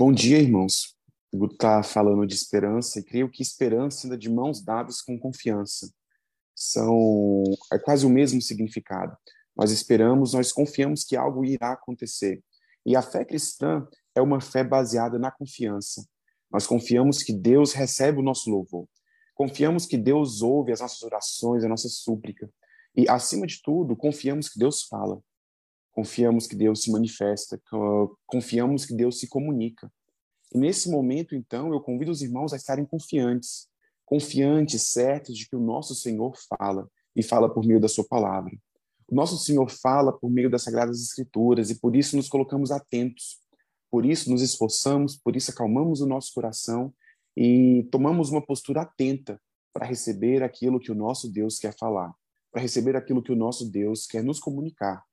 Bom dia, irmãos. Guto está falando de esperança e creio que esperança anda de mãos dadas com confiança. São é quase o mesmo significado. Nós esperamos, nós confiamos que algo irá acontecer. E a fé cristã é uma fé baseada na confiança. Nós confiamos que Deus recebe o nosso louvor. Confiamos que Deus ouve as nossas orações, a nossa súplica. E, acima de tudo, confiamos que Deus fala. Confiamos que Deus se manifesta. Confiamos que Deus se comunica. E nesse momento, então, eu convido os irmãos a estarem confiantes. Confiantes, certos de que o nosso Senhor fala. E fala por meio da sua palavra. O nosso Senhor fala por meio das Sagradas Escrituras. E por isso nos colocamos atentos por isso nos esforçamos, por isso acalmamos o nosso coração e tomamos uma postura atenta para receber aquilo que o nosso Deus quer falar, para receber aquilo que o nosso Deus quer nos comunicar.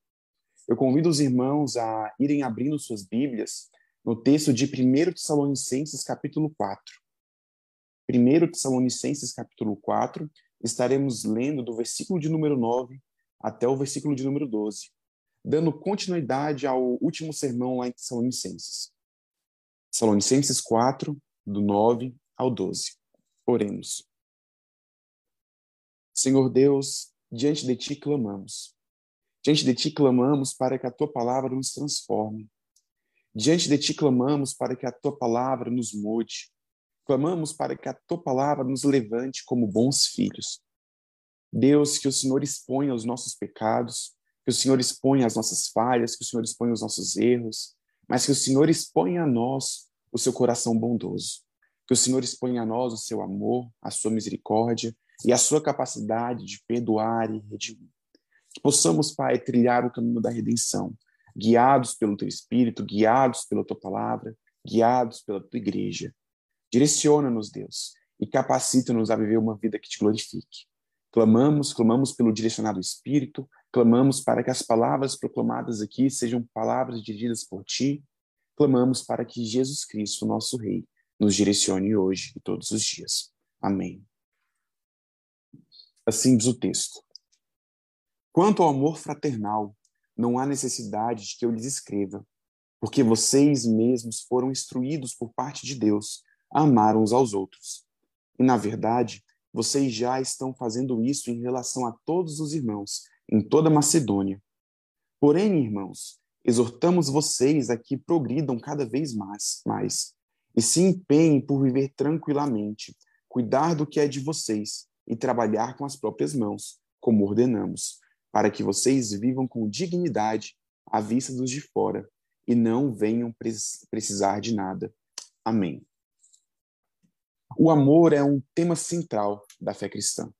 Eu convido os irmãos a irem abrindo suas Bíblias no texto de 1 Tessalonicenses, capítulo 4. 1 Tessalonicenses, capítulo 4, estaremos lendo do versículo de número 9 até o versículo de número 12 dando continuidade ao último sermão lá em Tessalonicenses. Tessalonicenses 4, do 9 ao 12. Oremos. Senhor Deus, diante de ti clamamos. Diante de ti clamamos para que a tua palavra nos transforme. Diante de ti clamamos para que a tua palavra nos mude. Clamamos para que a tua palavra nos levante como bons filhos. Deus, que o Senhor exponha os nossos pecados, que o Senhor exponha as nossas falhas, que o Senhor exponha os nossos erros, mas que o Senhor exponha a nós o seu coração bondoso, que o Senhor exponha a nós o seu amor, a sua misericórdia e a sua capacidade de perdoar e redimir. Que possamos, Pai, trilhar o caminho da redenção, guiados pelo teu Espírito, guiados pela tua palavra, guiados pela tua igreja. Direciona-nos, Deus, e capacita-nos a viver uma vida que te glorifique. Clamamos, clamamos pelo direcionado Espírito, Clamamos para que as palavras proclamadas aqui sejam palavras dirigidas por ti. Clamamos para que Jesus Cristo, nosso Rei, nos direcione hoje e todos os dias. Amém. Assim diz o texto. Quanto ao amor fraternal, não há necessidade de que eu lhes escreva, porque vocês mesmos foram instruídos por parte de Deus a amar uns aos outros. E, na verdade, vocês já estão fazendo isso em relação a todos os irmãos em toda Macedônia. Porém, irmãos, exortamos vocês a que progridam cada vez mais, mais e se empenhem por viver tranquilamente, cuidar do que é de vocês e trabalhar com as próprias mãos, como ordenamos, para que vocês vivam com dignidade à vista dos de fora e não venham precisar de nada. Amém. O amor é um tema central da fé cristã.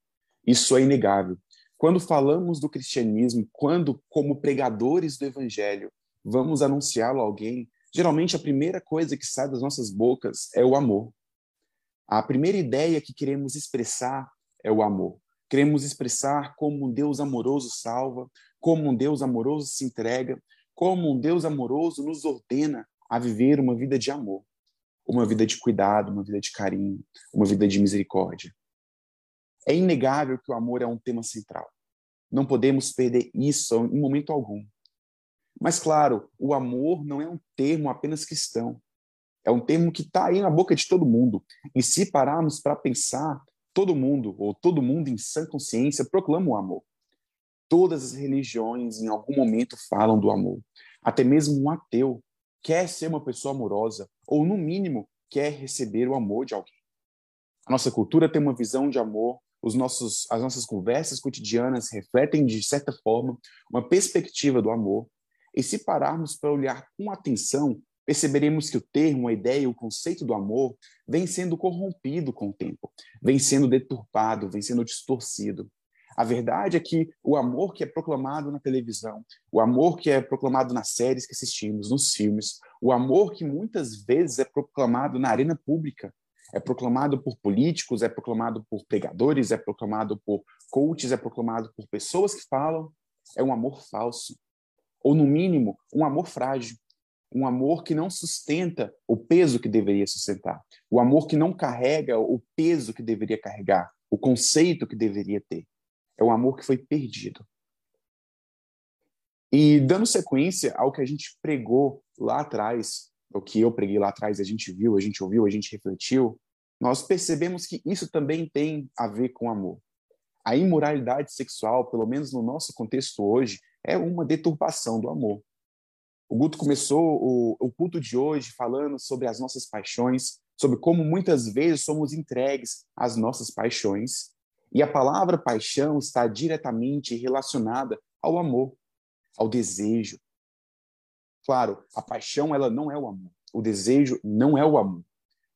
Isso é inegável. Quando falamos do cristianismo, quando, como pregadores do evangelho, vamos anunciá-lo a alguém, geralmente a primeira coisa que sai das nossas bocas é o amor. A primeira ideia que queremos expressar é o amor. Queremos expressar como um Deus amoroso salva, como um Deus amoroso se entrega, como um Deus amoroso nos ordena a viver uma vida de amor, uma vida de cuidado, uma vida de carinho, uma vida de misericórdia. É inegável que o amor é um tema central. Não podemos perder isso em momento algum. Mas, claro, o amor não é um termo apenas cristão. É um termo que está aí na boca de todo mundo. E se pararmos para pensar, todo mundo, ou todo mundo em sã consciência, proclama o amor. Todas as religiões, em algum momento, falam do amor. Até mesmo um ateu quer ser uma pessoa amorosa, ou, no mínimo, quer receber o amor de alguém. A nossa cultura tem uma visão de amor os nossos, as nossas conversas cotidianas refletem, de certa forma, uma perspectiva do amor. E se pararmos para olhar com atenção, perceberemos que o termo, a ideia, o conceito do amor vem sendo corrompido com o tempo, vem sendo deturpado, vem sendo distorcido. A verdade é que o amor que é proclamado na televisão, o amor que é proclamado nas séries que assistimos, nos filmes, o amor que muitas vezes é proclamado na arena pública, é proclamado por políticos, é proclamado por pregadores, é proclamado por coaches, é proclamado por pessoas que falam, é um amor falso. Ou, no mínimo, um amor frágil. Um amor que não sustenta o peso que deveria sustentar. O amor que não carrega o peso que deveria carregar, o conceito que deveria ter. É um amor que foi perdido. E dando sequência ao que a gente pregou lá atrás, o que eu preguei lá atrás, a gente viu, a gente ouviu, a gente refletiu, nós percebemos que isso também tem a ver com amor. A imoralidade sexual, pelo menos no nosso contexto hoje, é uma deturpação do amor. O Guto começou o, o culto de hoje falando sobre as nossas paixões, sobre como muitas vezes somos entregues às nossas paixões. E a palavra paixão está diretamente relacionada ao amor, ao desejo. Claro, a paixão ela não é o amor. O desejo não é o amor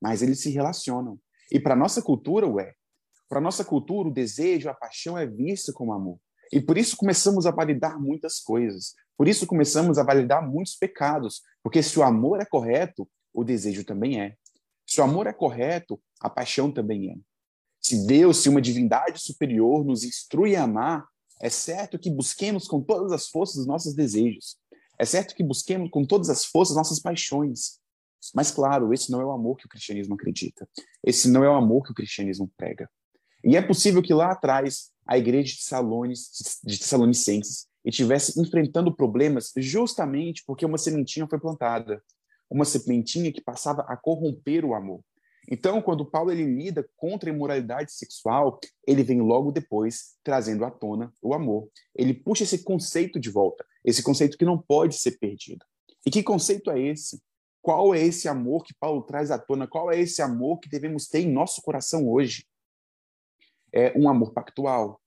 mas eles se relacionam. E para nossa cultura, ué, para nossa cultura, o desejo, a paixão é visto como amor. E por isso começamos a validar muitas coisas. Por isso começamos a validar muitos pecados. Porque se o amor é correto, o desejo também é. Se o amor é correto, a paixão também é. Se Deus, se uma divindade superior nos instrui a amar, é certo que busquemos com todas as forças os nossos desejos. É certo que busquemos com todas as forças nossas paixões. Mas, claro, esse não é o amor que o cristianismo acredita. Esse não é o amor que o cristianismo prega. E é possível que lá atrás a igreja de, Salones, de Tessalonicenses estivesse enfrentando problemas justamente porque uma sementinha foi plantada. Uma sementinha que passava a corromper o amor. Então, quando Paulo ele lida contra a imoralidade sexual, ele vem logo depois trazendo à tona o amor. Ele puxa esse conceito de volta, esse conceito que não pode ser perdido. E que conceito é esse? Qual é esse amor que Paulo traz à tona? Qual é esse amor que devemos ter em nosso coração hoje? É um amor pactual.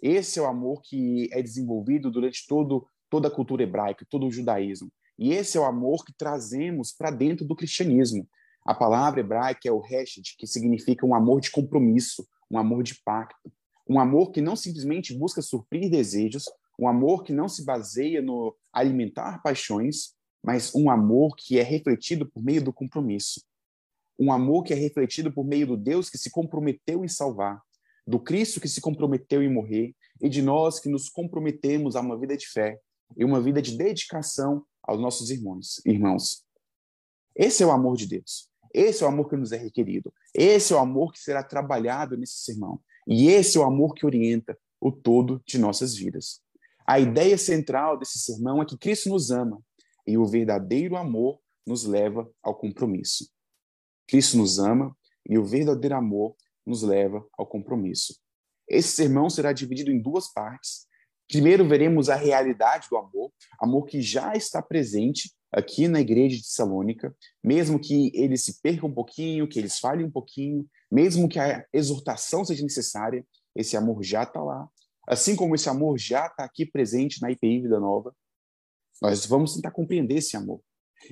Esse é o amor que é desenvolvido durante todo, toda a cultura hebraica, todo o judaísmo. E esse é o amor que trazemos para dentro do cristianismo. A palavra hebraica é o hesed, que significa um amor de compromisso, um amor de pacto. Um amor que não simplesmente busca suprir desejos, um amor que não se baseia no alimentar paixões, mas um amor que é refletido por meio do compromisso. Um amor que é refletido por meio do Deus que se comprometeu em salvar, do Cristo que se comprometeu em morrer e de nós que nos comprometemos a uma vida de fé e uma vida de dedicação aos nossos irmãos. irmãos. Esse é o amor de Deus. Esse é o amor que nos é requerido. Esse é o amor que será trabalhado nesse sermão. E esse é o amor que orienta o todo de nossas vidas. A ideia central desse sermão é que Cristo nos ama e o verdadeiro amor nos leva ao compromisso. Cristo nos ama e o verdadeiro amor nos leva ao compromisso. Esse sermão será dividido em duas partes. Primeiro, veremos a realidade do amor, amor que já está presente aqui na igreja de Salônica, mesmo que eles se percam um pouquinho, que eles falhem um pouquinho, mesmo que a exortação seja necessária, esse amor já está lá. Assim como esse amor já está aqui presente na IPI Vida Nova, nós vamos tentar compreender esse amor.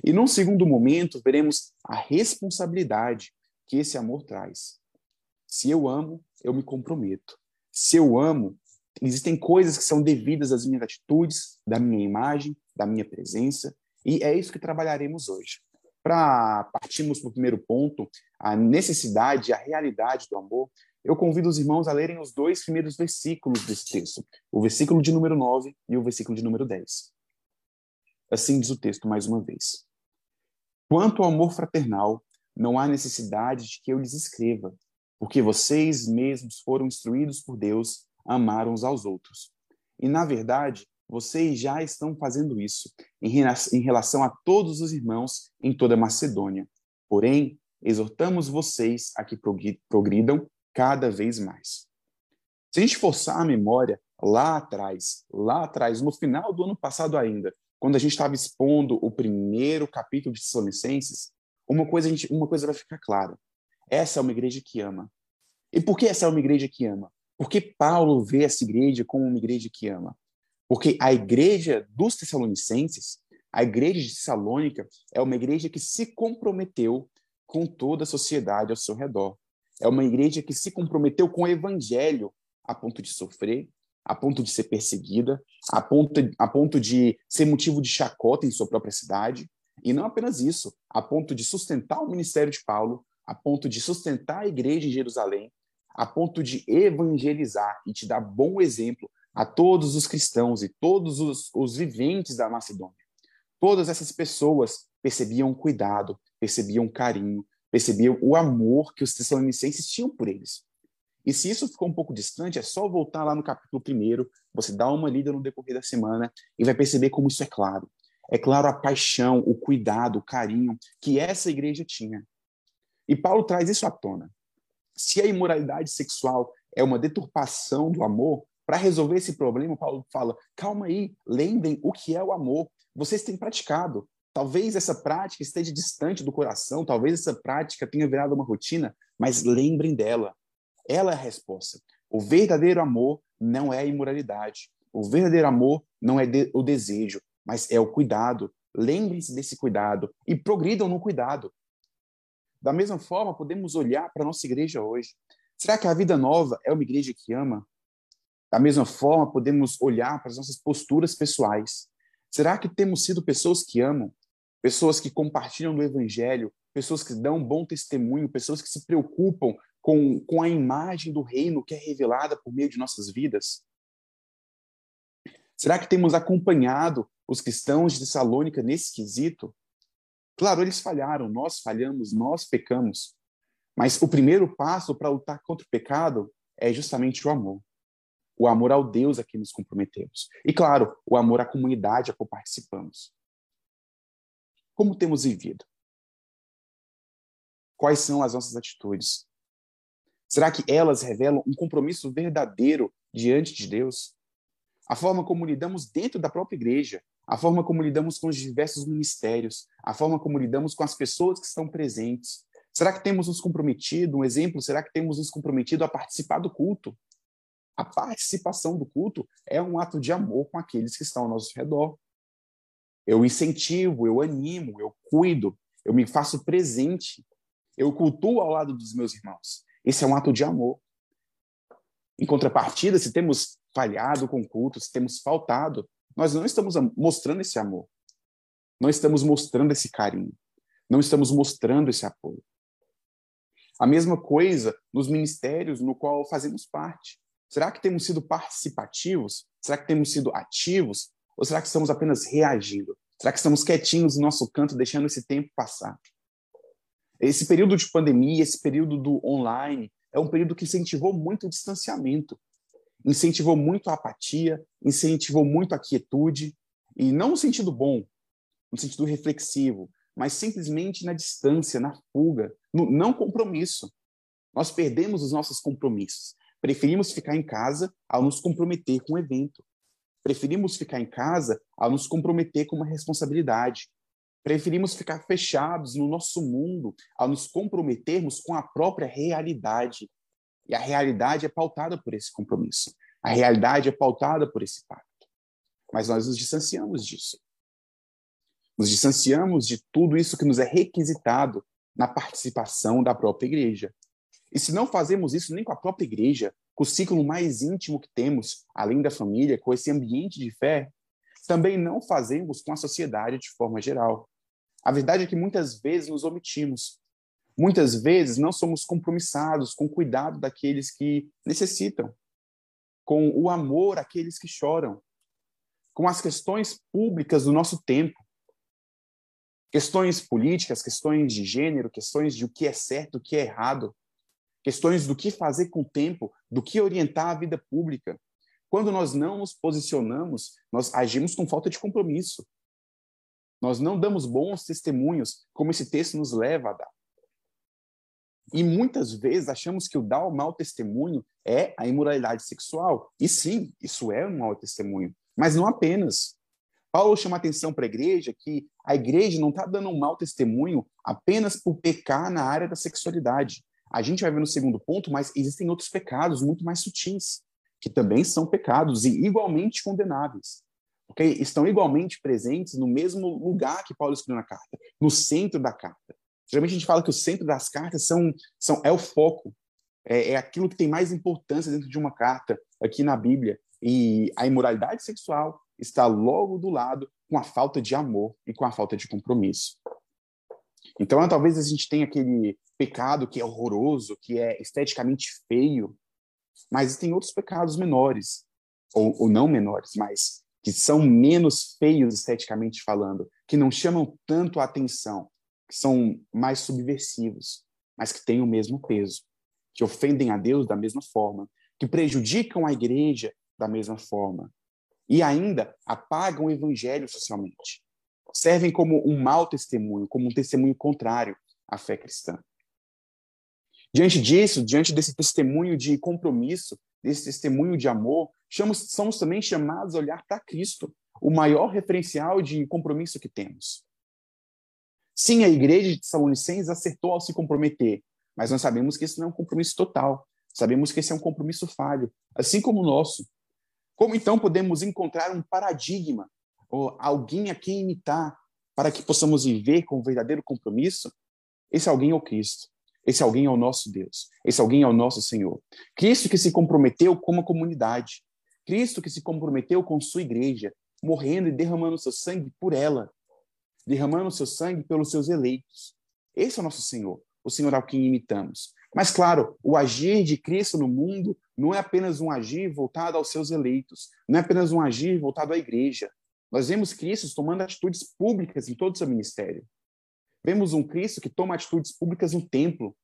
E num segundo momento, veremos a responsabilidade que esse amor traz. Se eu amo, eu me comprometo. Se eu amo, existem coisas que são devidas às minhas atitudes, da minha imagem, da minha presença, e é isso que trabalharemos hoje. Para partirmos para o primeiro ponto, a necessidade, a realidade do amor, eu convido os irmãos a lerem os dois primeiros versículos desse texto, o versículo de número 9 e o versículo de número 10. Assim diz o texto mais uma vez. Quanto ao amor fraternal, não há necessidade de que eu lhes escreva, porque vocês mesmos foram instruídos por Deus a amar uns aos outros. E, na verdade, vocês já estão fazendo isso em relação a todos os irmãos em toda a Macedônia. Porém, exortamos vocês a que progridam cada vez mais. Se a gente forçar a memória lá atrás, lá atrás, no final do ano passado ainda, quando a gente estava expondo o primeiro capítulo de Tessalonicenses, uma coisa, gente, uma coisa vai ficar clara. Essa é uma igreja que ama. E por que essa é uma igreja que ama? Porque Paulo vê essa igreja como uma igreja que ama. Porque a igreja dos Tessalonicenses, a igreja de Tessalônica, é uma igreja que se comprometeu com toda a sociedade ao seu redor. É uma igreja que se comprometeu com o evangelho a ponto de sofrer, a ponto de ser perseguida, a ponto, a ponto de ser motivo de chacota em sua própria cidade. E não apenas isso, a ponto de sustentar o ministério de Paulo, a ponto de sustentar a igreja em Jerusalém, a ponto de evangelizar e te dar bom exemplo a todos os cristãos e todos os, os viventes da Macedônia. Todas essas pessoas percebiam cuidado, percebiam carinho, percebiam o amor que os tessalonicenses tinham por eles. E se isso ficou um pouco distante, é só voltar lá no capítulo primeiro, você dá uma lida no decorrer da semana e vai perceber como isso é claro. É claro a paixão, o cuidado, o carinho que essa igreja tinha. E Paulo traz isso à tona. Se a imoralidade sexual é uma deturpação do amor, para resolver esse problema, Paulo fala: calma aí, lembrem o que é o amor. Vocês têm praticado. Talvez essa prática esteja distante do coração, talvez essa prática tenha virado uma rotina, mas lembrem dela. Ela é a resposta. O verdadeiro amor não é a imoralidade. O verdadeiro amor não é de, o desejo, mas é o cuidado. Lembrem-se desse cuidado e progridam no cuidado. Da mesma forma, podemos olhar para a nossa igreja hoje. Será que a Vida Nova é uma igreja que ama? Da mesma forma, podemos olhar para as nossas posturas pessoais. Será que temos sido pessoas que amam? Pessoas que compartilham do Evangelho? Pessoas que dão bom testemunho? Pessoas que se preocupam com, com a imagem do reino que é revelada por meio de nossas vidas? Será que temos acompanhado os cristãos de Tessalônica nesse quesito? Claro, eles falharam, nós falhamos, nós pecamos. Mas o primeiro passo para lutar contra o pecado é justamente o amor. O amor ao Deus a quem nos comprometemos. E, claro, o amor à comunidade a qual participamos. Como temos vivido? Quais são as nossas atitudes? Será que elas revelam um compromisso verdadeiro diante de Deus? A forma como lidamos dentro da própria igreja, a forma como lidamos com os diversos ministérios, a forma como lidamos com as pessoas que estão presentes. Será que temos nos comprometido, um exemplo, será que temos nos comprometido a participar do culto? A participação do culto é um ato de amor com aqueles que estão ao nosso redor. Eu incentivo, eu animo, eu cuido, eu me faço presente, eu cultuo ao lado dos meus irmãos. Esse é um ato de amor. Em contrapartida, se temos falhado com o culto, se temos faltado, nós não estamos mostrando esse amor. Não estamos mostrando esse carinho. Não estamos mostrando esse apoio. A mesma coisa nos ministérios no qual fazemos parte. Será que temos sido participativos? Será que temos sido ativos? Ou será que estamos apenas reagindo? Será que estamos quietinhos no nosso canto, deixando esse tempo passar? Esse período de pandemia, esse período do online, é um período que incentivou muito o distanciamento incentivou muito a apatia, incentivou muito a quietude, e não no sentido bom, no sentido reflexivo, mas simplesmente na distância, na fuga, no não compromisso. Nós perdemos os nossos compromissos. Preferimos ficar em casa ao nos comprometer com o evento. Preferimos ficar em casa ao nos comprometer com uma responsabilidade. Preferimos ficar fechados no nosso mundo ao nos comprometermos com a própria realidade. E a realidade é pautada por esse compromisso. A realidade é pautada por esse pacto. Mas nós nos distanciamos disso. Nos distanciamos de tudo isso que nos é requisitado na participação da própria igreja. E se não fazemos isso nem com a própria igreja, com o ciclo mais íntimo que temos, além da família, com esse ambiente de fé, também não fazemos com a sociedade de forma geral. A verdade é que muitas vezes nos omitimos, Muitas vezes não somos compromissados com o cuidado daqueles que necessitam, com o amor àqueles que choram, com as questões públicas do nosso tempo. Questões políticas, questões de gênero, questões de o que é certo, o que é errado, questões do que fazer com o tempo, do que orientar a vida pública. Quando nós não nos posicionamos, nós agimos com falta de compromisso. Nós não damos bons testemunhos, como esse texto nos leva a dar. E muitas vezes achamos que o dar o mau testemunho é a imoralidade sexual. E sim, isso é um mau testemunho, mas não apenas. Paulo chama atenção para a igreja que a igreja não está dando um mau testemunho apenas por pecar na área da sexualidade. A gente vai ver no segundo ponto, mas existem outros pecados muito mais sutis, que também são pecados e igualmente condenáveis. porque Estão igualmente presentes no mesmo lugar que Paulo escreveu na carta, no centro da carta. Geralmente a gente fala que o centro das cartas são, são, é o foco, é, é aquilo que tem mais importância dentro de uma carta aqui na Bíblia. E a imoralidade sexual está logo do lado com a falta de amor e com a falta de compromisso. Então, talvez a gente tenha aquele pecado que é horroroso, que é esteticamente feio, mas tem outros pecados menores, ou, ou não menores, mas que são menos feios esteticamente falando, que não chamam tanto a atenção, que são mais subversivos, mas que têm o mesmo peso, que ofendem a Deus da mesma forma, que prejudicam a igreja da mesma forma e ainda apagam o evangelho socialmente. servem como um mau testemunho, como um testemunho contrário à fé cristã. Diante disso, diante desse testemunho de compromisso, desse testemunho de amor, somos, somos também chamados a olhar para Cristo, o maior referencial de compromisso que temos. Sim, a igreja de Tessalonicenses acertou ao se comprometer, mas nós sabemos que isso não é um compromisso total. Sabemos que esse é um compromisso falho, assim como o nosso. Como então podemos encontrar um paradigma ou alguém a quem imitar para que possamos viver com um verdadeiro compromisso? Esse alguém é o Cristo. Esse alguém é o nosso Deus. Esse alguém é o nosso Senhor. Cristo que se comprometeu com uma comunidade. Cristo que se comprometeu com sua igreja, morrendo e derramando seu sangue por ela, derramando seu sangue pelos seus eleitos. Esse é o nosso Senhor, o Senhor ao quem imitamos. Mas, claro, o agir de Cristo no mundo não é apenas um agir voltado aos seus eleitos, não é apenas um agir voltado à igreja. Nós vemos Cristo tomando atitudes públicas em todo o seu ministério. Vemos um Cristo que toma atitudes públicas no templo,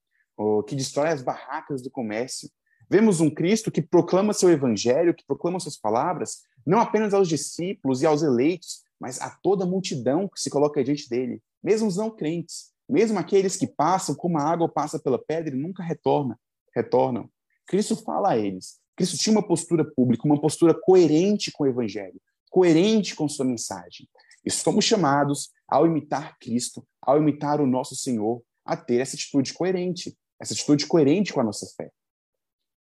que destrói as barracas do comércio. Vemos um Cristo que proclama seu evangelho, que proclama suas palavras, não apenas aos discípulos e aos eleitos, mas a toda a multidão que se coloca diante dele, mesmo os não crentes, mesmo aqueles que passam como a água passa pela pedra e nunca retorna, retornam. Cristo fala a eles. Cristo tinha uma postura pública, uma postura coerente com o evangelho, coerente com sua mensagem. E somos chamados, ao imitar Cristo, ao imitar o nosso Senhor, a ter essa atitude coerente, essa atitude coerente com a nossa fé.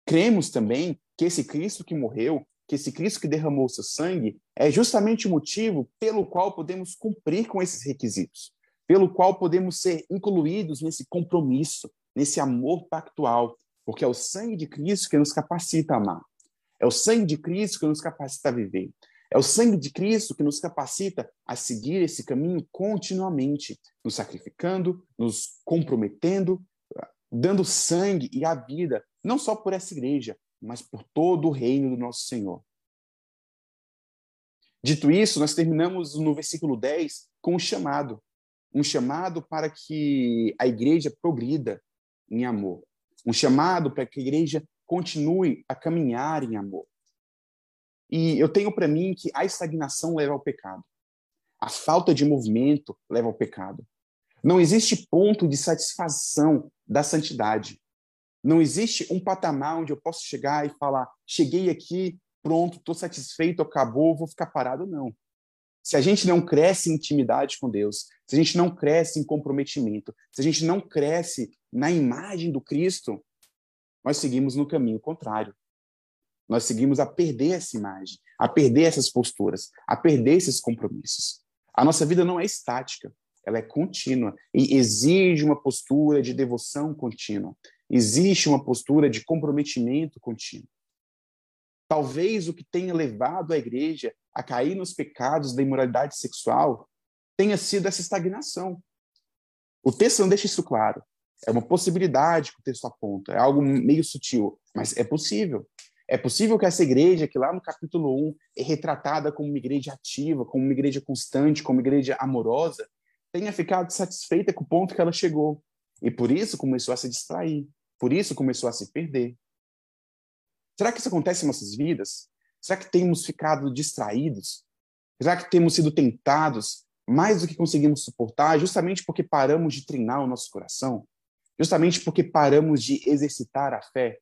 Cremos também que esse Cristo que morreu, que esse Cristo que derramou seu sangue, é justamente o motivo pelo qual podemos cumprir com esses requisitos, pelo qual podemos ser incluídos nesse compromisso, nesse amor pactual, porque é o sangue de Cristo que nos capacita a amar. É o sangue de Cristo que nos capacita a viver. É o sangue de Cristo que nos capacita a seguir esse caminho continuamente, nos sacrificando, nos comprometendo, dando sangue e a vida, não só por essa igreja, mas por todo o reino do nosso Senhor. Dito isso, nós terminamos no versículo 10 com um chamado. Um chamado para que a igreja progrida em amor. Um chamado para que a igreja continue a caminhar em amor. E eu tenho para mim que a estagnação leva ao pecado. A falta de movimento leva ao pecado. Não existe ponto de satisfação da santidade. Não existe um patamar onde eu posso chegar e falar: cheguei aqui, pronto, estou satisfeito, acabou, vou ficar parado. Não. Se a gente não cresce em intimidade com Deus, se a gente não cresce em comprometimento, se a gente não cresce na imagem do Cristo, nós seguimos no caminho contrário. Nós seguimos a perder essa imagem, a perder essas posturas, a perder esses compromissos. A nossa vida não é estática, ela é contínua e exige uma postura de devoção contínua. Existe uma postura de comprometimento contínuo. Talvez o que tenha levado a igreja a cair nos pecados da imoralidade sexual tenha sido essa estagnação. O texto não deixa isso claro. É uma possibilidade que o texto aponta, é algo meio sutil, mas é possível. É possível que essa igreja, que lá no capítulo 1 é retratada como uma igreja ativa, como uma igreja constante, como uma igreja amorosa, tenha ficado satisfeita com o ponto que ela chegou. E por isso começou a se distrair. Por isso começou a se perder. Será que isso acontece em nossas vidas? Será que temos ficado distraídos? Será que temos sido tentados mais do que conseguimos suportar, justamente porque paramos de treinar o nosso coração? Justamente porque paramos de exercitar a fé?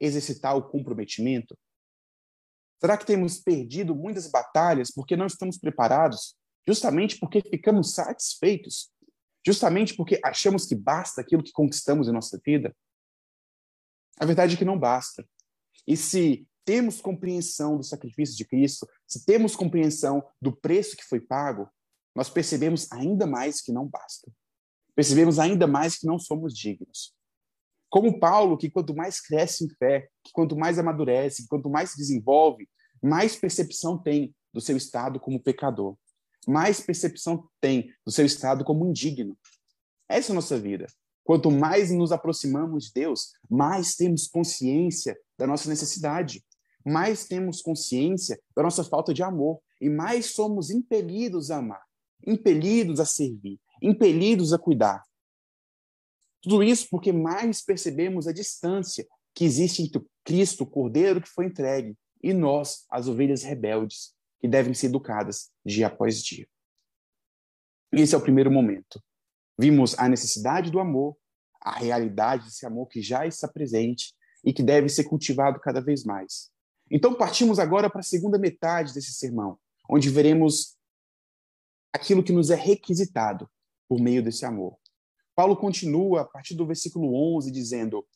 exercitar o comprometimento? Será que temos perdido muitas batalhas porque não estamos preparados? Justamente porque ficamos satisfeitos? Justamente porque achamos que basta aquilo que conquistamos em nossa vida? A verdade é que não basta. E se temos compreensão do sacrifício de Cristo, se temos compreensão do preço que foi pago, nós percebemos ainda mais que não basta. Percebemos ainda mais que não somos dignos. Como Paulo, que quanto mais cresce em fé, que quanto mais amadurece, que quanto mais se desenvolve, mais percepção tem do seu estado como pecador, mais percepção tem do seu estado como indigno. Essa é a nossa vida. Quanto mais nos aproximamos de Deus, mais temos consciência da nossa necessidade, mais temos consciência da nossa falta de amor e mais somos impelidos a amar, impelidos a servir, impelidos a cuidar, tudo isso porque mais percebemos a distância que existe entre Cristo, o Cordeiro que foi entregue, e nós, as ovelhas rebeldes, que devem ser educadas dia após dia. Esse é o primeiro momento. Vimos a necessidade do amor, a realidade desse amor que já está presente e que deve ser cultivado cada vez mais. Então, partimos agora para a segunda metade desse sermão, onde veremos aquilo que nos é requisitado por meio desse amor. Paulo continua a partir do versículo 11 dizendo: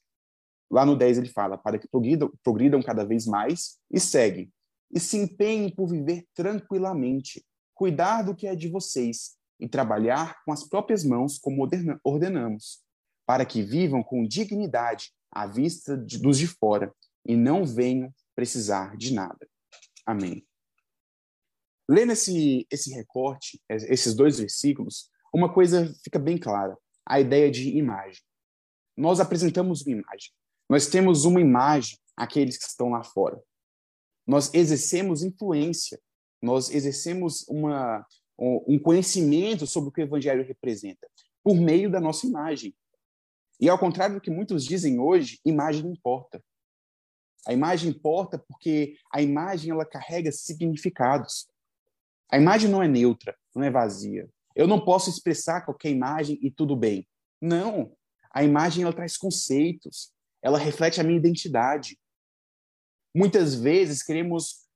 Lá no 10 ele fala, para que progridam, progridam cada vez mais, e segue. E se empenhem por viver tranquilamente, cuidar do que é de vocês, e trabalhar com as próprias mãos, como ordenamos, para que vivam com dignidade à vista de, dos de fora, e não venham precisar de nada. Amém. Lendo esse, esse recorte, esses dois versículos, uma coisa fica bem clara: a ideia de imagem. Nós apresentamos uma imagem. Nós temos uma imagem àqueles que estão lá fora. Nós exercemos influência, nós exercemos uma, um conhecimento sobre o que o evangelho representa por meio da nossa imagem. E ao contrário do que muitos dizem hoje, imagem não importa. A imagem importa porque a imagem ela carrega significados. A imagem não é neutra, não é vazia. Eu não posso expressar qualquer imagem e tudo bem. Não. A imagem ela traz conceitos, ela reflete a minha identidade. Muitas vezes queremos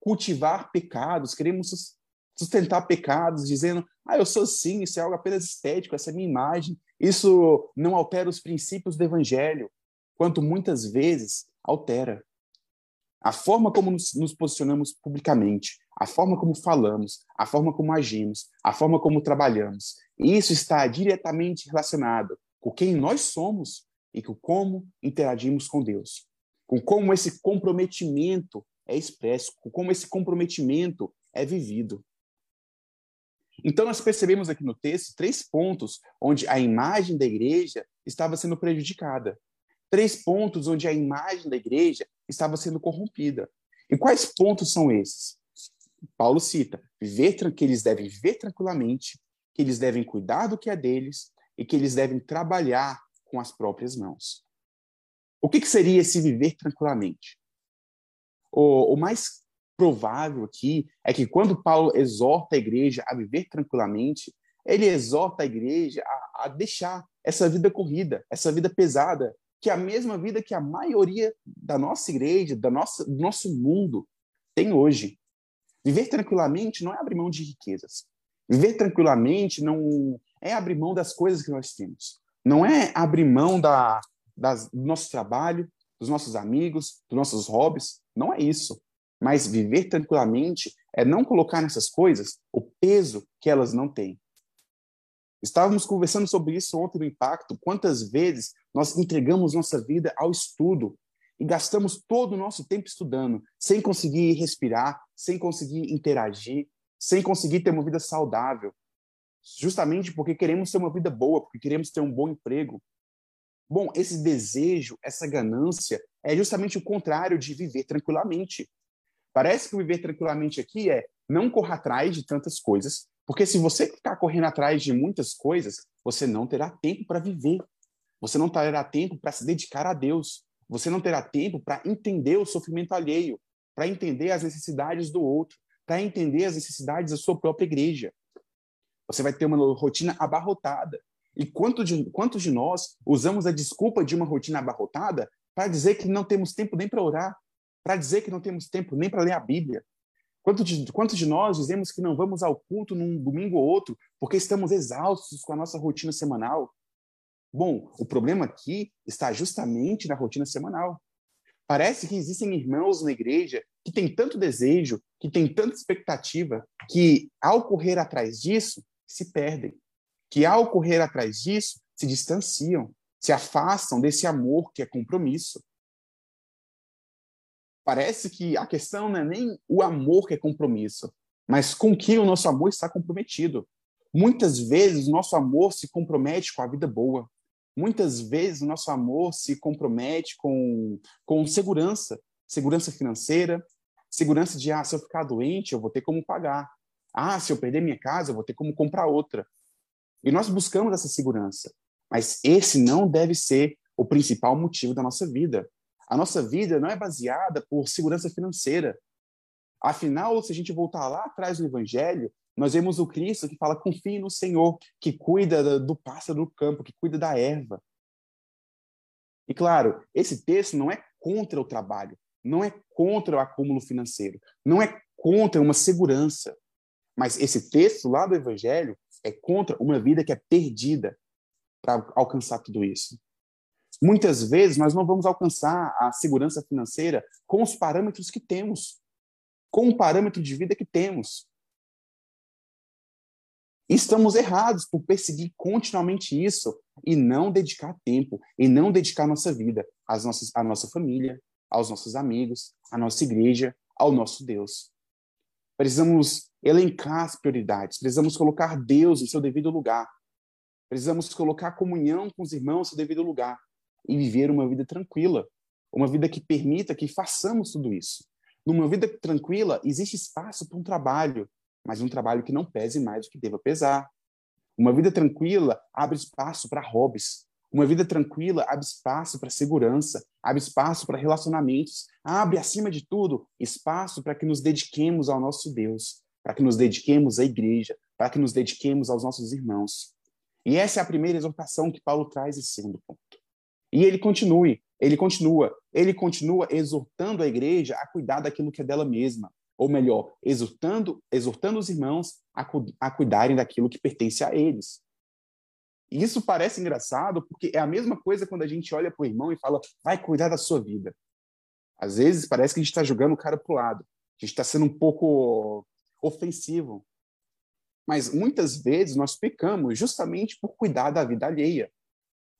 cultivar pecados, queremos sustentar pecados, dizendo: ah, eu sou assim, isso é algo apenas estético, essa é minha imagem, isso não altera os princípios do evangelho, quanto muitas vezes altera. A forma como nos, nos posicionamos publicamente, a forma como falamos, a forma como agimos, a forma como trabalhamos, isso está diretamente relacionado com quem nós somos e com como interagimos com Deus, com como esse comprometimento é expresso, com como esse comprometimento é vivido. Então, nós percebemos aqui no texto três pontos onde a imagem da igreja estava sendo prejudicada. Três pontos onde a imagem da igreja estava sendo corrompida. E quais pontos são esses? Paulo cita: viver que eles devem viver tranquilamente, que eles devem cuidar do que é deles e que eles devem trabalhar com as próprias mãos. O que, que seria esse viver tranquilamente? O, o, mais provável aqui é que quando Paulo exorta a igreja a viver tranquilamente, ele exorta a igreja a, a deixar essa vida corrida, essa vida pesada, que é a mesma vida que a maioria da nossa igreja, da nossa, do nosso mundo tem hoje. Viver tranquilamente não é abrir mão de riquezas. Viver tranquilamente não é abrir mão das coisas que nós temos. Não é abrir mão da, das, do nosso trabalho, dos nossos amigos, dos nossos hobbies. Não é isso. Mas viver tranquilamente é não colocar nessas coisas o peso que elas não têm. Estávamos conversando sobre isso ontem no Impacto. Quantas vezes nós entregamos nossa vida ao estudo e gastamos todo o nosso tempo estudando, sem conseguir respirar, sem conseguir interagir, sem conseguir ter uma vida saudável, justamente porque queremos ter uma vida boa, porque queremos ter um bom emprego. Bom, esse desejo, essa ganância, é justamente o contrário de viver tranquilamente. Parece que viver tranquilamente aqui é não correr atrás de tantas coisas, porque se você ficar correndo atrás de muitas coisas, você não terá tempo para viver. Você não terá tempo para se dedicar a Deus. Você não terá tempo para entender o sofrimento alheio, para entender as necessidades do outro, para entender as necessidades da sua própria igreja. Você vai ter uma rotina abarrotada. E de, quantos de nós usamos a desculpa de uma rotina abarrotada para dizer que não temos tempo nem para orar, para dizer que não temos tempo nem para ler a Bíblia? Quantos de, quantos de nós dizemos que não vamos ao culto num domingo ou outro porque estamos exaustos com a nossa rotina semanal? Bom, o problema aqui está justamente na rotina semanal. Parece que existem irmãos na igreja que têm tanto desejo, que têm tanta expectativa, que ao correr atrás disso, se perdem, que ao correr atrás disso se distanciam, se afastam desse amor que é compromisso. Parece que a questão não é nem o amor que é compromisso, mas com que o nosso amor está comprometido. Muitas vezes o nosso amor se compromete com a vida boa. Muitas vezes o nosso amor se compromete com, com segurança, segurança financeira, segurança de, ah, se eu ficar doente, eu vou ter como pagar. Ah, se eu perder minha casa, eu vou ter como comprar outra. E nós buscamos essa segurança. Mas esse não deve ser o principal motivo da nossa vida. A nossa vida não é baseada por segurança financeira. Afinal, se a gente voltar lá atrás no Evangelho, Nós vemos o Cristo que fala: confie no Senhor, que cuida do pássaro do campo, que cuida da erva. E claro, esse texto não é contra o trabalho, não é contra o acúmulo financeiro, não é contra uma segurança. Mas esse texto lá do Evangelho é contra uma vida que é perdida para alcançar tudo isso. Muitas vezes nós não vamos alcançar a segurança financeira com os parâmetros que temos, com o parâmetro de vida que temos. Estamos errados por perseguir continuamente isso e não dedicar tempo, e não dedicar nossa vida às nossas, à nossa família, aos nossos amigos, à nossa igreja, ao nosso Deus. Precisamos elencar as prioridades, precisamos colocar Deus em seu devido lugar, precisamos colocar comunhão com os irmãos em seu devido lugar e viver uma vida tranquila, uma vida que permita que façamos tudo isso. Numa vida tranquila, existe espaço para um trabalho, mas um trabalho que não pese mais do que deva pesar. Uma vida tranquila abre espaço para hobbies. Uma vida tranquila abre espaço para segurança, abre espaço para relacionamentos, abre, acima de tudo, espaço para que nos dediquemos ao nosso Deus, para que nos dediquemos à igreja, para que nos dediquemos aos nossos irmãos. E essa é a primeira exortação que Paulo traz esse segundo ponto. E ele continue, ele continua, ele continua exortando a igreja a cuidar daquilo que é dela mesma, ou melhor, exortando, exortando os irmãos a, a cuidarem daquilo que pertence a eles. E isso parece engraçado, porque é a mesma coisa quando a gente olha para o irmão e fala, vai cuidar da sua vida. Às vezes parece que a gente está jogando o cara para o lado, a gente está sendo um pouco ofensivo. Mas muitas vezes nós pecamos justamente por cuidar da vida alheia.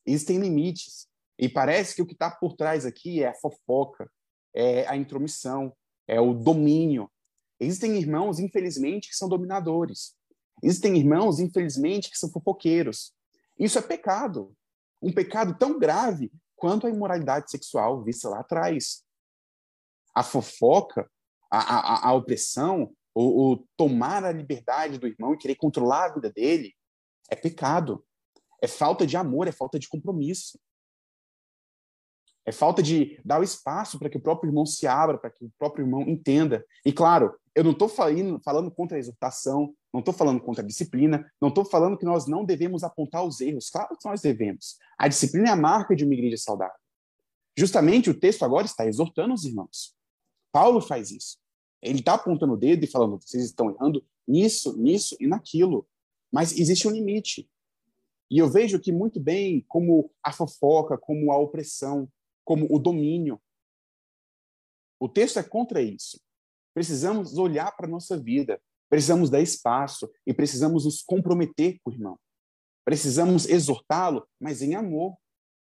Existem limites. E parece que o que está por trás aqui é a fofoca, é a intromissão, é o domínio. Existem irmãos, infelizmente, que são dominadores. Existem irmãos, infelizmente, que são fofoqueiros. Isso é pecado. Um pecado tão grave quanto a imoralidade sexual vista lá atrás. A fofoca, a, a, a opressão, o, o tomar a liberdade do irmão e querer controlar a vida dele é pecado. É falta de amor, é falta de compromisso. É falta de dar o espaço para que o próprio irmão se abra, para que o próprio irmão entenda. E claro, eu não estou falando, falando contra a exortação, não estou falando contra a disciplina, não estou falando que nós não devemos apontar os erros. Claro que nós devemos. A disciplina é a marca de uma igreja saudável. Justamente o texto agora está exortando os irmãos. Paulo faz isso. Ele está apontando o dedo e falando: vocês estão errando nisso, nisso e naquilo. Mas existe um limite. E eu vejo que muito bem como a fofoca, como a opressão, como o domínio. O texto é contra isso. Precisamos olhar para a nossa vida, precisamos dar espaço e precisamos nos comprometer com o irmão. Precisamos exortá-lo, mas em amor.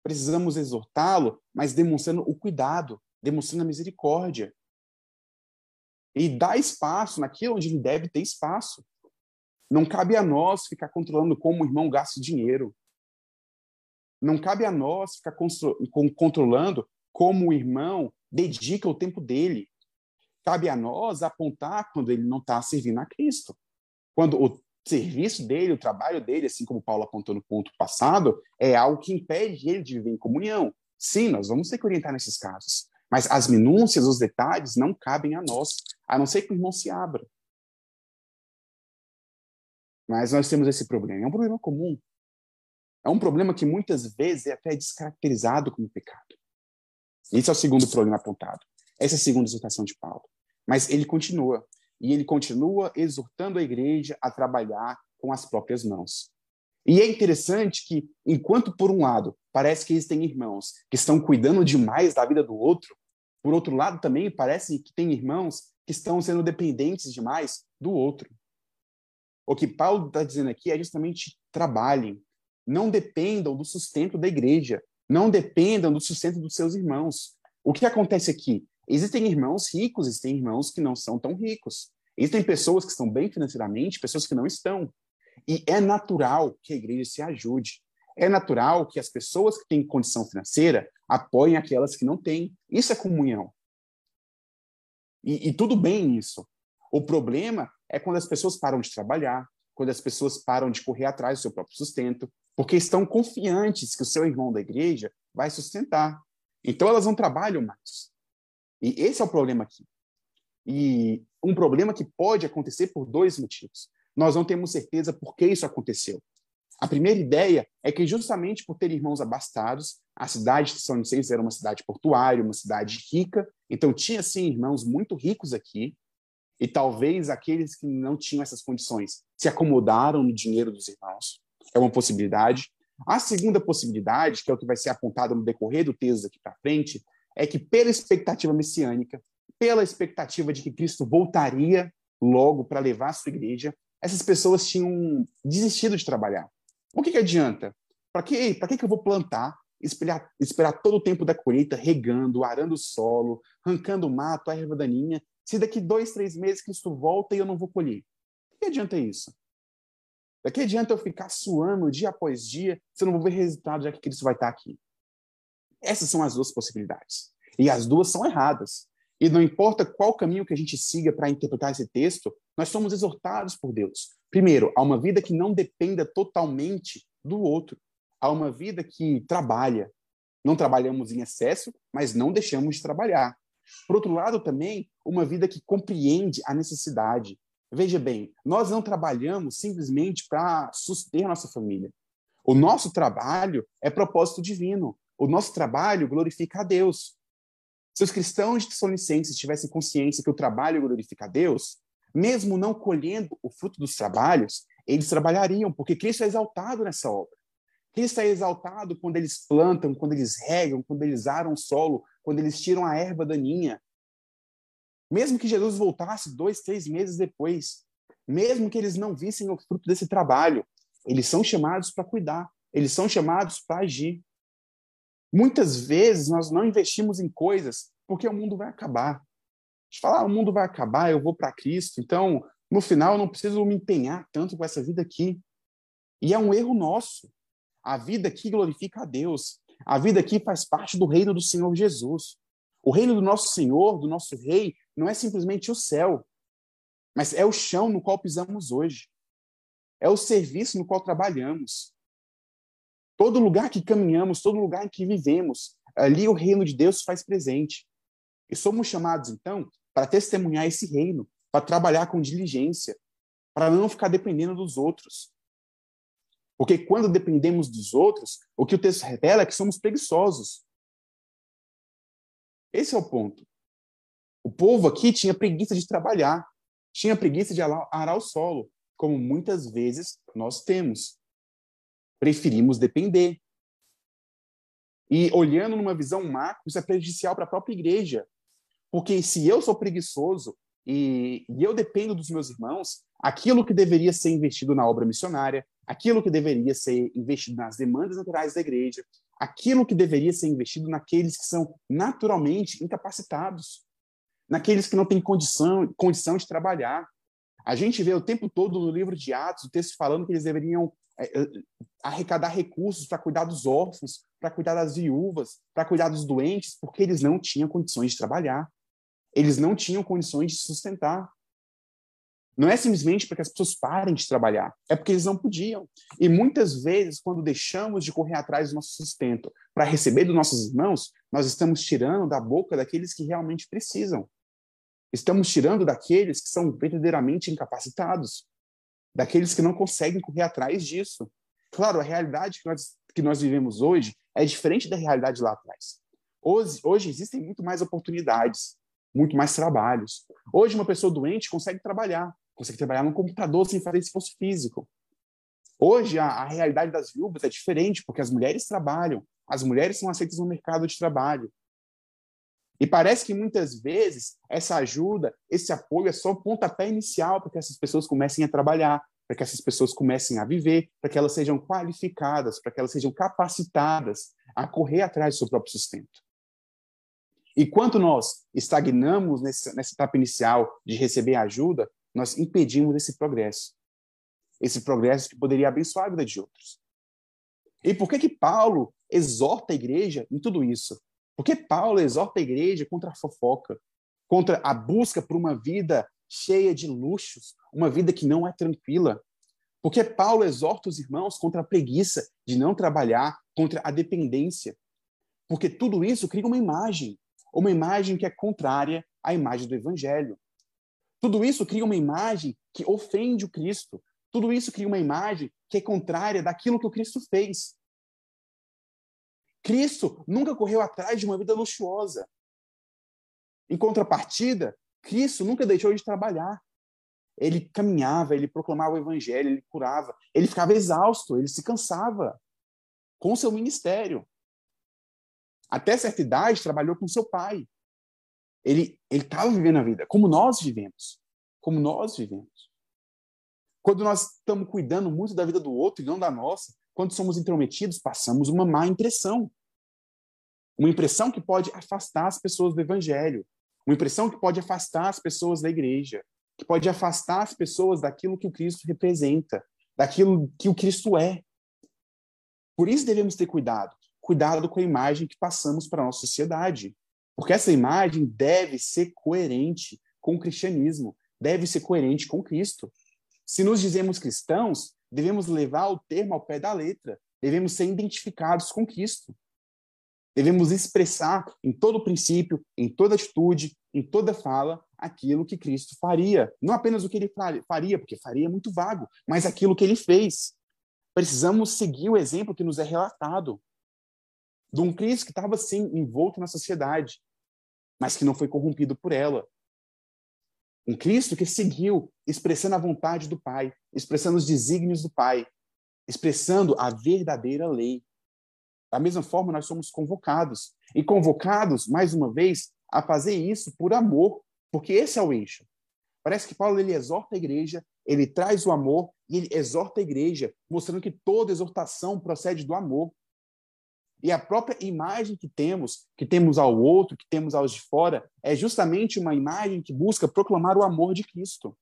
Precisamos exortá-lo, mas demonstrando o cuidado, demonstrando a misericórdia. E dar espaço naquilo onde ele deve ter espaço. Não cabe a nós ficar controlando como o irmão gasta dinheiro. Não cabe a nós ficar controlando como o irmão dedica o tempo dele. Cabe a nós apontar quando ele não está servindo a Cristo. Quando o serviço dele, o trabalho dele, assim como Paulo apontou no ponto passado, é algo que impede ele de viver em comunhão. Sim, nós vamos ter que orientar nesses casos. Mas as minúcias, os detalhes não cabem a nós, a não ser que o irmão se abra. Mas nós temos esse problema. É um problema comum. É um problema que muitas vezes é até descaracterizado como pecado. Esse é o segundo problema apontado. Essa é a segunda exortação de Paulo. Mas ele continua. E ele continua exortando a igreja a trabalhar com as próprias mãos. E é interessante que, enquanto por um lado parece que existem irmãos que estão cuidando demais da vida do outro, por outro lado também parece que tem irmãos que estão sendo dependentes demais do outro. O que Paulo está dizendo aqui é justamente trabalhem, não dependam do sustento da igreja, não dependam do sustento dos seus irmãos. O que acontece aqui? Existem irmãos ricos, existem irmãos que não são tão ricos. Existem pessoas que estão bem financeiramente, pessoas que não estão. E é natural que a igreja se ajude. É natural que as pessoas que têm condição financeira apoiem aquelas que não têm. Isso é comunhão. E, e tudo bem isso. O problema é quando as pessoas param de trabalhar, quando as pessoas param de correr atrás do seu próprio sustento, porque estão confiantes que o seu irmão da igreja vai sustentar. Então elas não trabalham mais. E esse é o problema aqui. E um problema que pode acontecer por dois motivos. nós não temos certeza por que isso aconteceu. A primeira ideia é que, justamente por ter irmãos abastados, a cidade de São Vicente era uma cidade portuária, uma cidade rica, então tinha, sim, irmãos muito ricos aqui, e talvez aqueles que não tinham essas condições se acomodaram no dinheiro dos irmãos. É uma possibilidade. A segunda possibilidade, que é o que vai ser apontado no decorrer do texto aqui para frente, é que, pela expectativa messiânica, pela expectativa de que Cristo voltaria logo para levar a sua igreja, essas pessoas tinham desistido de trabalhar. O que, que adianta? Para que, que, que eu vou plantar, esperar, esperar todo o tempo da colheita, regando, arando o solo, arrancando o mato, a erva daninha, se daqui dois, três meses Cristo volta e eu não vou colher? O que adianta isso? Daqui adianta eu ficar suando dia após dia se eu não vou ver resultado já que Cristo vai estar aqui? Essas são as duas possibilidades. E as duas são erradas. E não importa qual caminho que a gente siga para interpretar esse texto, nós somos exortados por Deus. Primeiro, a uma vida que não dependa totalmente do outro. A uma vida que trabalha. Não trabalhamos em excesso, mas não deixamos de trabalhar. Por outro lado, também, uma vida que compreende a necessidade. Veja bem, nós não trabalhamos simplesmente para suster nossa família. O nosso trabalho é propósito divino. O nosso trabalho glorifica a Deus. Se os cristãos de Tessalonicenses tivessem consciência que o trabalho glorifica a Deus, mesmo não colhendo o fruto dos trabalhos, eles trabalhariam, porque Cristo é exaltado nessa obra. Cristo é exaltado quando eles plantam, quando eles regam, quando eles aram o solo, quando eles tiram a erva daninha. Mesmo que Jesus voltasse dois, três meses depois, mesmo que eles não vissem o fruto desse trabalho, eles são chamados para cuidar, eles são chamados para agir. Muitas vezes nós não investimos em coisas porque o mundo vai acabar. A gente fala, ah, o mundo vai acabar, eu vou para Cristo, então no final eu não preciso me empenhar tanto com essa vida aqui. E é um erro nosso. A vida aqui glorifica a Deus. A vida aqui faz parte do reino do Senhor Jesus. O reino do nosso Senhor, do nosso Rei, não é simplesmente o céu, mas é o chão no qual pisamos hoje. É o serviço no qual trabalhamos. Todo lugar que caminhamos, todo lugar em que vivemos, ali o reino de Deus faz presente. E somos chamados, então, para testemunhar esse reino, para trabalhar com diligência, para não ficar dependendo dos outros. Porque quando dependemos dos outros, o que o texto revela é que somos preguiçosos. Esse é o ponto. O povo aqui tinha preguiça de trabalhar, tinha preguiça de arar o solo, como muitas vezes nós temos preferimos depender. E olhando numa visão macro, isso é prejudicial para a própria igreja. Porque se eu sou preguiçoso e, e, eu dependo dos meus irmãos, aquilo que deveria ser investido na obra missionária, aquilo que deveria ser investido nas demandas naturais da igreja, aquilo que deveria ser investido naqueles que são naturalmente incapacitados, naqueles que não têm condição, condição de trabalhar. A gente vê o tempo todo no livro de Atos o texto falando que eles deveriam é, é, arrecadar recursos para cuidar dos órfãos, para cuidar das viúvas, para cuidar dos doentes, porque eles não tinham condições de trabalhar. Eles não tinham condições de sustentar. Não é simplesmente porque as pessoas parem de trabalhar, é porque eles não podiam. E muitas vezes, quando deixamos de correr atrás do nosso sustento para receber dos nossos irmãos, nós estamos tirando da boca daqueles que realmente precisam. Estamos tirando daqueles que são verdadeiramente incapacitados daqueles que não conseguem correr atrás disso. Claro, a realidade que nós, que nós vivemos hoje é diferente da realidade lá atrás. Hoje, hoje existem muito mais oportunidades, muito mais trabalhos. Hoje, uma pessoa doente consegue trabalhar, consegue trabalhar no computador sem fazer esforço físico. Hoje, a, a realidade das viúvas é diferente, porque as mulheres trabalham, as mulheres são aceitas no mercado de trabalho. E parece que muitas vezes essa ajuda, esse apoio é só o pontapé inicial para que essas pessoas comecem a trabalhar, para que essas pessoas comecem a viver, para que elas sejam qualificadas, para que elas sejam capacitadas a correr atrás do seu próprio sustento. E quanto nós estagnamos nessa, nessa etapa inicial de receber ajuda, nós impedimos esse progresso. Esse progresso que poderia abençoar a vida de outros. E por que que Paulo exorta a igreja em tudo isso? Porque Paulo exorta a igreja contra a fofoca, contra a busca por uma vida cheia de luxos, uma vida que não é tranquila. Porque Paulo exorta os irmãos contra a preguiça de não trabalhar, contra a dependência. Porque tudo isso cria uma imagem, uma imagem que é contrária à imagem do evangelho. Tudo isso cria uma imagem que ofende o Cristo, Tudo isso cria uma imagem que é contrária daquilo que o Cristo fez. Cristo nunca correu atrás de uma vida luxuosa. Em contrapartida, Cristo nunca deixou de trabalhar. Ele caminhava, ele proclamava o evangelho, ele curava, ele ficava exausto, ele se cansava com seu ministério. Até certa idade, trabalhou com seu pai. Ele estava vivendo a vida como nós vivemos. Como nós vivemos. Quando nós estamos cuidando muito da vida do outro e não da nossa, quando somos intrometidos, passamos uma má impressão. Uma impressão que pode afastar as pessoas do evangelho. Uma impressão que pode afastar as pessoas da igreja. Que pode afastar as pessoas daquilo que o Cristo representa, daquilo que o Cristo é. Por isso devemos ter cuidado. Cuidado com a imagem que passamos para a nossa sociedade. Porque essa imagem deve ser coerente com o cristianismo, deve ser coerente com Cristo. Se nos dizemos cristãos, devemos levar o termo ao pé da letra, devemos ser identificados com Cristo. Devemos expressar em todo princípio, em toda atitude, em toda fala, aquilo que Cristo faria. Não apenas o que ele faria, porque faria é muito vago, mas aquilo que ele fez. Precisamos seguir o exemplo que nos é relatado de um Cristo que estava, sim, envolto na sociedade, mas que não foi corrompido por ela. Um Cristo que seguiu expressando a vontade do Pai, expressando os desígnios do Pai, expressando a verdadeira lei. Da mesma forma, nós somos convocados. E convocados, mais uma vez, a fazer isso por amor, porque esse é o eixo. Parece que Paulo ele exorta a igreja, ele traz o amor e ele exorta a igreja, mostrando que toda exortação procede do amor. E a própria imagem que temos, que temos ao outro, que temos aos de fora, é justamente uma imagem que busca proclamar o amor de Cristo,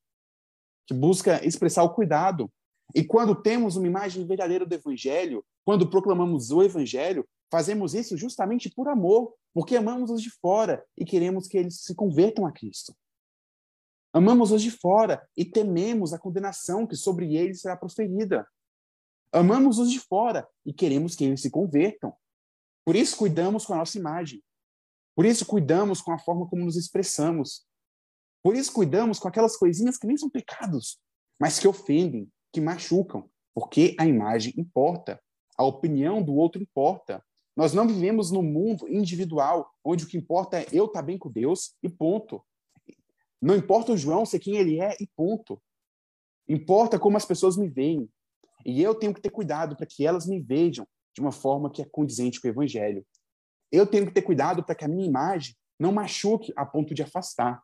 que busca expressar o cuidado. E quando temos uma imagem verdadeira do Evangelho, quando proclamamos o Evangelho, fazemos isso justamente por amor, porque amamos os de fora e queremos que eles se convertam a Cristo. Amamos os de fora e tememos a condenação que sobre eles será proferida. Amamos os de fora e queremos que eles se convertam. Por isso cuidamos com a nossa imagem. Por isso cuidamos com a forma como nos expressamos. Por isso cuidamos com aquelas coisinhas que nem são pecados, mas que ofendem, que machucam, porque a imagem importa, a opinião do outro importa. Nós não vivemos num mundo individual, onde o que importa é eu estar bem com Deus e ponto. Não importa o João ser quem ele é e ponto. Importa como as pessoas me veem. E eu tenho que ter cuidado para que elas me vejam de uma forma que é condizente com o evangelho. Eu tenho que ter cuidado para que a minha imagem não machuque a ponto de afastar.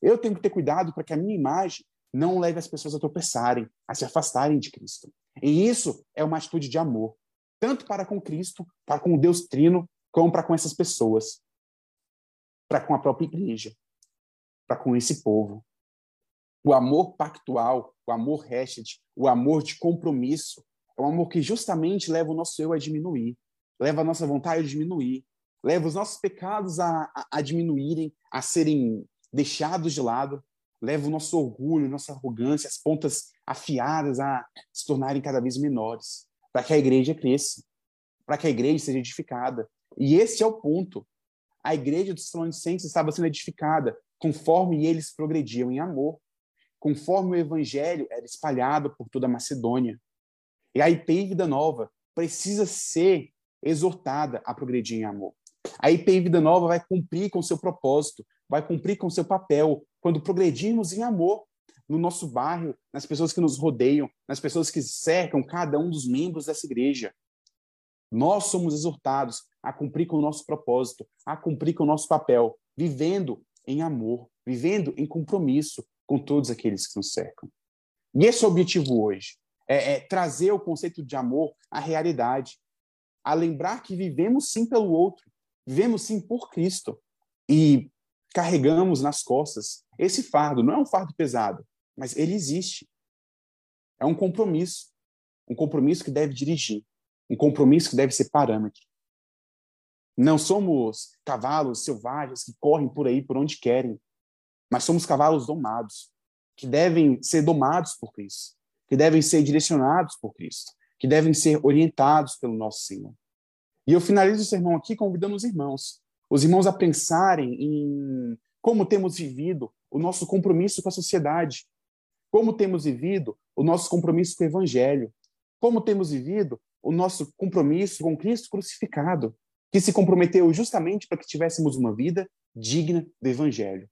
Eu tenho que ter cuidado para que a minha imagem não leve as pessoas a tropeçarem, a se afastarem de Cristo. E isso é uma atitude de amor, tanto para com Cristo, para com o Deus Trino, como para com essas pessoas, para com a própria igreja, para com esse povo. O amor pactual, o amor Hesed, o amor de compromisso, é um amor que justamente leva o nosso eu a diminuir, leva a nossa vontade a diminuir, leva os nossos pecados a, a, a diminuírem, a serem deixados de lado, leva o nosso orgulho, nossa arrogância, as pontas afiadas a se tornarem cada vez menores, para que a igreja cresça, para que a igreja seja edificada. E esse é o ponto. A igreja dos Tessalonicenses estava sendo edificada conforme eles progrediam em amor, conforme o evangelho era espalhado por toda a Macedônia. E a IP Vida Nova precisa ser exortada a progredir em amor. A IP Vida Nova vai cumprir com seu propósito, vai cumprir com seu papel quando progredirmos em amor no nosso bairro, nas pessoas que nos rodeiam, nas pessoas que cercam cada um dos membros dessa igreja. Nós somos exortados a cumprir com o nosso propósito, a cumprir com o nosso papel, vivendo em amor, vivendo em compromisso com todos aqueles que nos cercam. E esse é o objetivo hoje é, é, trazer o conceito de amor à realidade, a lembrar que vivemos sim pelo outro, vivemos sim por Cristo e carregamos nas costas esse fardo. Não é um fardo pesado, mas ele existe. É um compromisso, um compromisso que deve dirigir, um compromisso que deve ser parâmetro. Não somos cavalos selvagens que correm por aí por onde querem, mas somos cavalos domados, que devem ser domados por Cristo que devem ser direcionados por Cristo, que devem ser orientados pelo nosso Senhor. E eu finalizo o sermão aqui convidando os irmãos, os irmãos a pensarem em como temos vivido o nosso compromisso com a sociedade, como temos vivido o nosso compromisso com o Evangelho? Como temos vivido o nosso compromisso com Cristo crucificado, que se comprometeu justamente para que tivéssemos uma vida digna do Evangelho?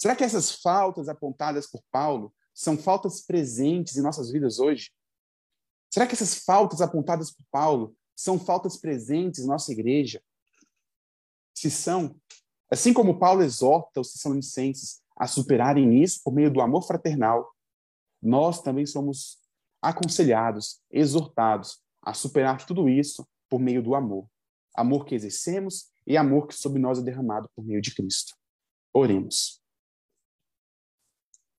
Será que essas faltas apontadas por Paulo são faltas presentes em nossas vidas hoje? Será que essas faltas apontadas por Paulo são faltas presentes em nossa igreja? Se são, assim como Paulo exorta os Tessalonicenses a superarem isso por meio do amor fraternal, nós também somos aconselhados, exortados a superar tudo isso por meio do amor. Amor que exercemos e amor que sobre nós é derramado por meio de Cristo. Oremos.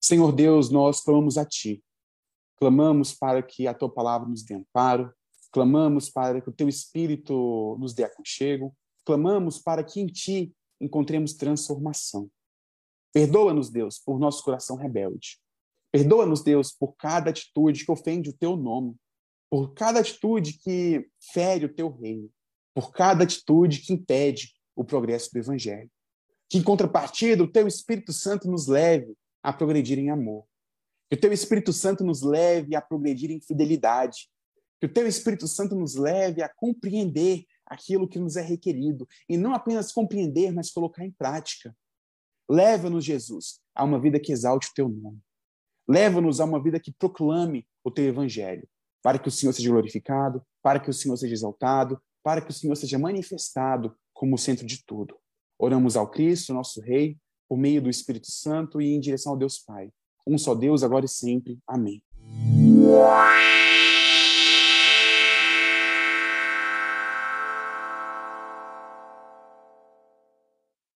Senhor Deus, nós clamamos a Ti. Clamamos para que a Tua palavra nos dê amparo, clamamos para que o Teu Espírito nos dê aconchego, clamamos para que em Ti encontremos transformação. Perdoa-nos, Deus, por nosso coração rebelde. Perdoa-nos, Deus, por cada atitude que ofende o Teu nome, por cada atitude que fere o Teu reino, por cada atitude que impede o progresso do Evangelho. Que, em contrapartida, o Teu Espírito Santo nos leve a progredir em amor. Que o Teu Espírito Santo nos leve a progredir em fidelidade. Que o Teu Espírito Santo nos leve a compreender aquilo que nos é requerido. E não apenas compreender, mas colocar em prática. Leva-nos, Jesus, a uma vida que exalte o Teu nome. Leva-nos a uma vida que proclame o Teu Evangelho, para que o Senhor seja glorificado, para que o Senhor seja exaltado, para que o Senhor seja manifestado como o centro de tudo. Oramos ao Cristo, nosso Rei, por meio do Espírito Santo e em direção ao Deus Pai. Um só Deus, agora e sempre. Amém.